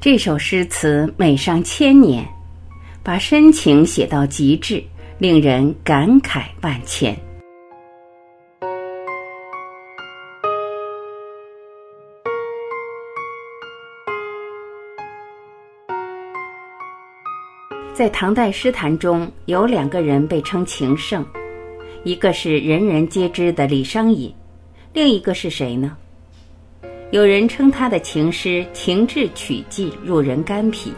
这首诗词美上千年，把深情写到极致，令人感慨万千。在唐代诗坛中，有两个人被称情圣，一个是人人皆知的李商隐，另一个是谁呢？有人称他的情诗情致曲迹，入人肝脾；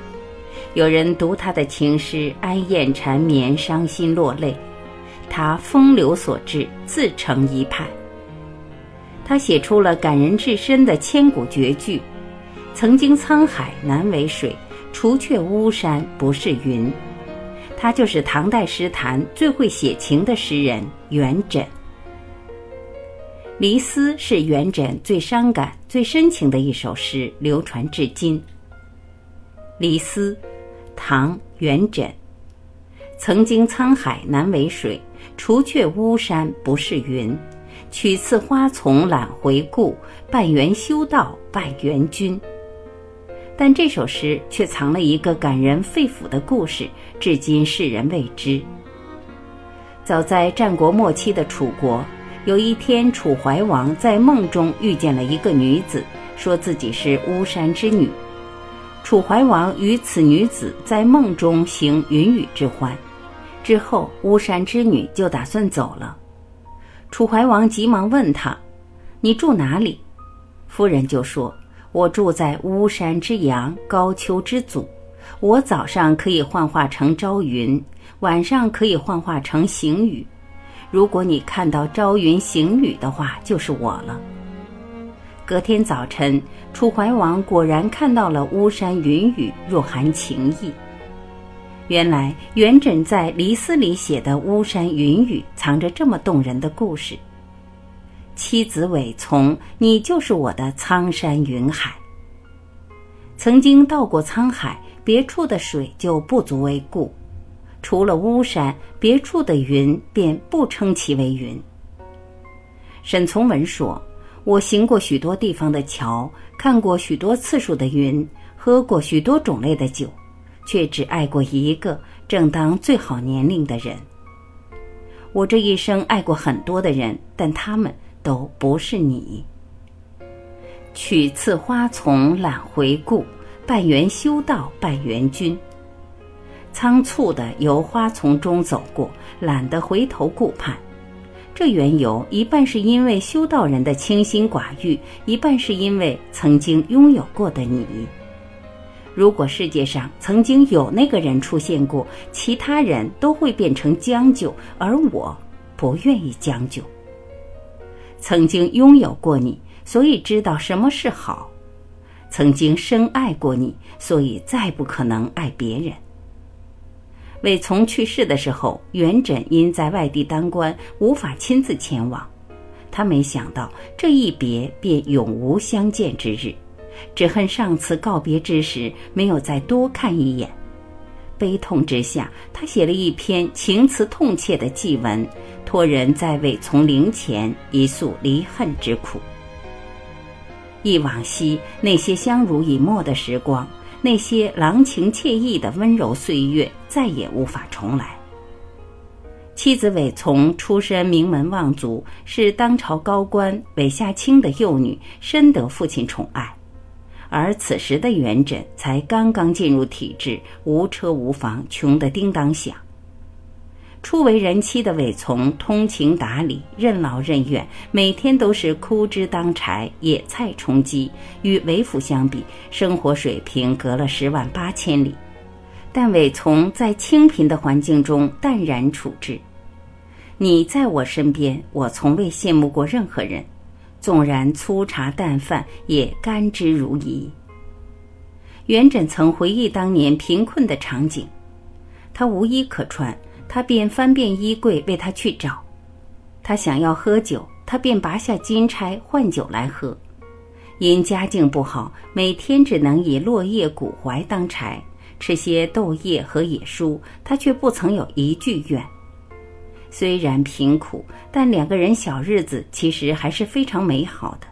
有人读他的情诗哀艳缠绵，伤心落泪。他风流所至，自成一派。他写出了感人至深的千古绝句：“曾经沧海难为水。”除却巫山不是云，他就是唐代诗坛最会写情的诗人元稹。《离思》是元稹最伤感、最深情的一首诗，流传至今。《离思》，唐·元稹。曾经沧海难为水，除却巫山不是云。取次花丛懒回顾，半缘修道半缘君。但这首诗却藏了一个感人肺腑的故事，至今世人未知。早在战国末期的楚国，有一天，楚怀王在梦中遇见了一个女子，说自己是巫山之女。楚怀王与此女子在梦中行云雨之欢，之后巫山之女就打算走了。楚怀王急忙问她：“你住哪里？”夫人就说。我住在巫山之阳，高丘之祖。我早上可以幻化成朝云，晚上可以幻化成行雨。如果你看到朝云行雨的话，就是我了。隔天早晨，楚怀王果然看到了巫山云雨，若含情意。原来元稹在《离思》里写的巫山云雨，藏着这么动人的故事。妻子尾从，你就是我的苍山云海。曾经到过沧海，别处的水就不足为顾；除了巫山，别处的云便不称其为云。沈从文说：“我行过许多地方的桥，看过许多次数的云，喝过许多种类的酒，却只爱过一个正当最好年龄的人。我这一生爱过很多的人，但他们……”都不是你。取次花丛懒回顾，半缘修道半缘君。仓促的由花丛中走过，懒得回头顾盼。这缘由一半是因为修道人的清心寡欲，一半是因为曾经拥有过的你。如果世界上曾经有那个人出现过，其他人都会变成将就，而我不愿意将就。曾经拥有过你，所以知道什么是好；曾经深爱过你，所以再不可能爱别人。韦从去世的时候，元稹因在外地当官，无法亲自前往。他没想到这一别便永无相见之日，只恨上次告别之时没有再多看一眼。悲痛之下，他写了一篇情词痛切的祭文。托人在韦从灵前一诉离恨之苦。忆往昔那些相濡以沫的时光，那些郎情妾意的温柔岁月，再也无法重来。妻子韦从出身名门望族，是当朝高官韦夏卿的幼女，深得父亲宠爱。而此时的元稹才刚刚进入体制，无车无房，穷得叮当响。初为人妻的韦从通情达理、任劳任怨，每天都是枯枝当柴、野菜充饥。与韦府相比，生活水平隔了十万八千里。但韦从在清贫的环境中淡然处之。你在我身边，我从未羡慕过任何人。纵然粗茶淡饭，也甘之如饴。元稹曾回忆当年贫困的场景，他无衣可穿。他便翻遍衣柜为他去找，他想要喝酒，他便拔下金钗换酒来喝。因家境不好，每天只能以落叶、古槐当柴，吃些豆叶和野蔬，他却不曾有一句怨。虽然贫苦，但两个人小日子其实还是非常美好的。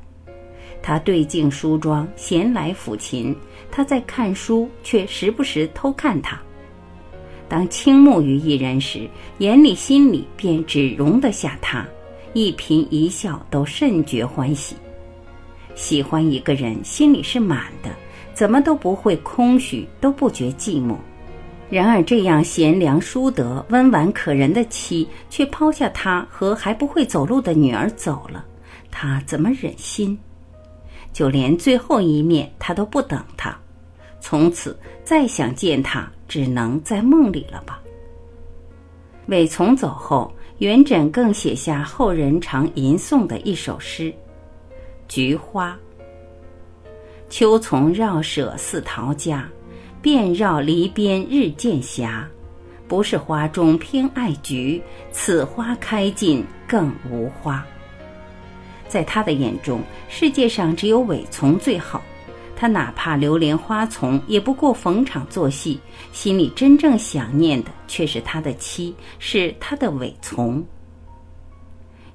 他对镜梳妆，闲来抚琴。他在看书，却时不时偷看他。当倾慕于一人时，眼里心里便只容得下他，一颦一笑都甚觉欢喜。喜欢一个人，心里是满的，怎么都不会空虚，都不觉寂寞。然而，这样贤良淑德、温婉可人的妻，却抛下他和还不会走路的女儿走了，他怎么忍心？就连最后一面，他都不等他。从此再想见他，只能在梦里了吧。韦从走后，元稹更写下后人常吟诵的一首诗《菊花》：秋丛绕舍似陶家。遍绕篱边日渐斜，不是花中偏爱菊，此花开尽更无花。在他的眼中，世界上只有苇丛最好。他哪怕流连花丛，也不过逢场作戏，心里真正想念的却是他的妻，是他的苇丛。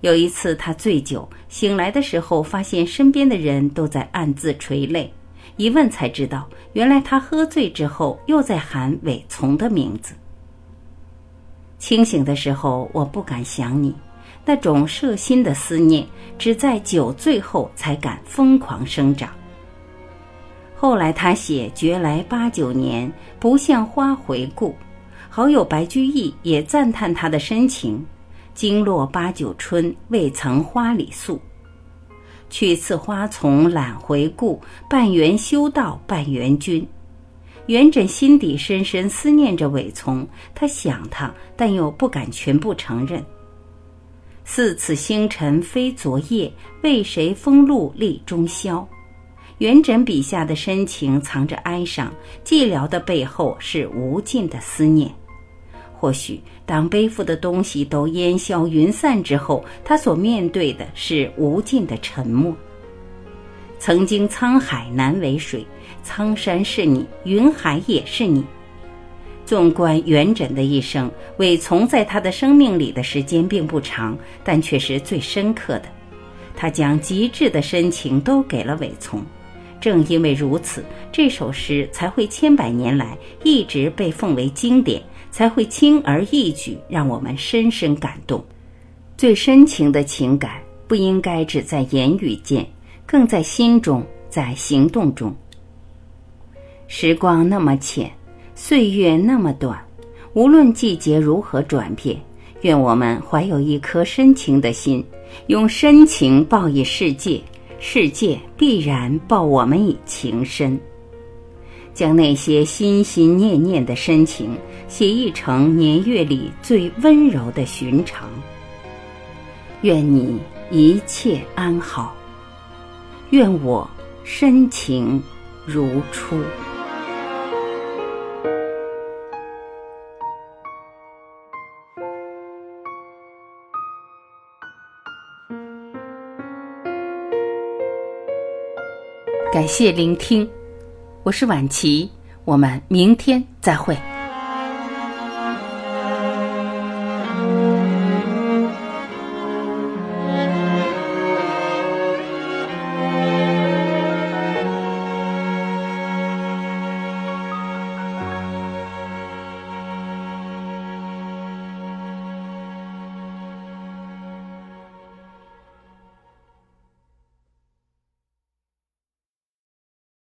有一次，他醉酒醒来的时候，发现身边的人都在暗自垂泪。一问才知道，原来他喝醉之后又在喊韦从的名字。清醒的时候，我不敢想你，那种摄心的思念，只在酒醉后才敢疯狂生长。后来他写“觉来八九年，不像花回顾”，好友白居易也赞叹他的深情：“经落八九春，未曾花里宿。”去次花丛懒回顾，半缘修道半缘君。元稹心底深深思念着韦丛，他想他，但又不敢全部承认。似此星辰非昨夜，为谁风露立中宵？元稹笔下的深情藏着哀伤，寂寥的背后是无尽的思念。或许，当背负的东西都烟消云散之后，他所面对的是无尽的沉默。曾经沧海难为水，苍山是你，云海也是你。纵观元稹的一生，韦从在他的生命里的时间并不长，但却是最深刻的。他将极致的深情都给了韦从。正因为如此，这首诗才会千百年来一直被奉为经典。才会轻而易举让我们深深感动。最深情的情感不应该只在言语间，更在心中，在行动中。时光那么浅，岁月那么短，无论季节如何转变，愿我们怀有一颗深情的心，用深情报以世界，世界必然报我们以情深。将那些心心念念的深情写意成年月里最温柔的寻常。愿你一切安好，愿我深情如初。感谢聆听。我是晚琪，我们明天再会。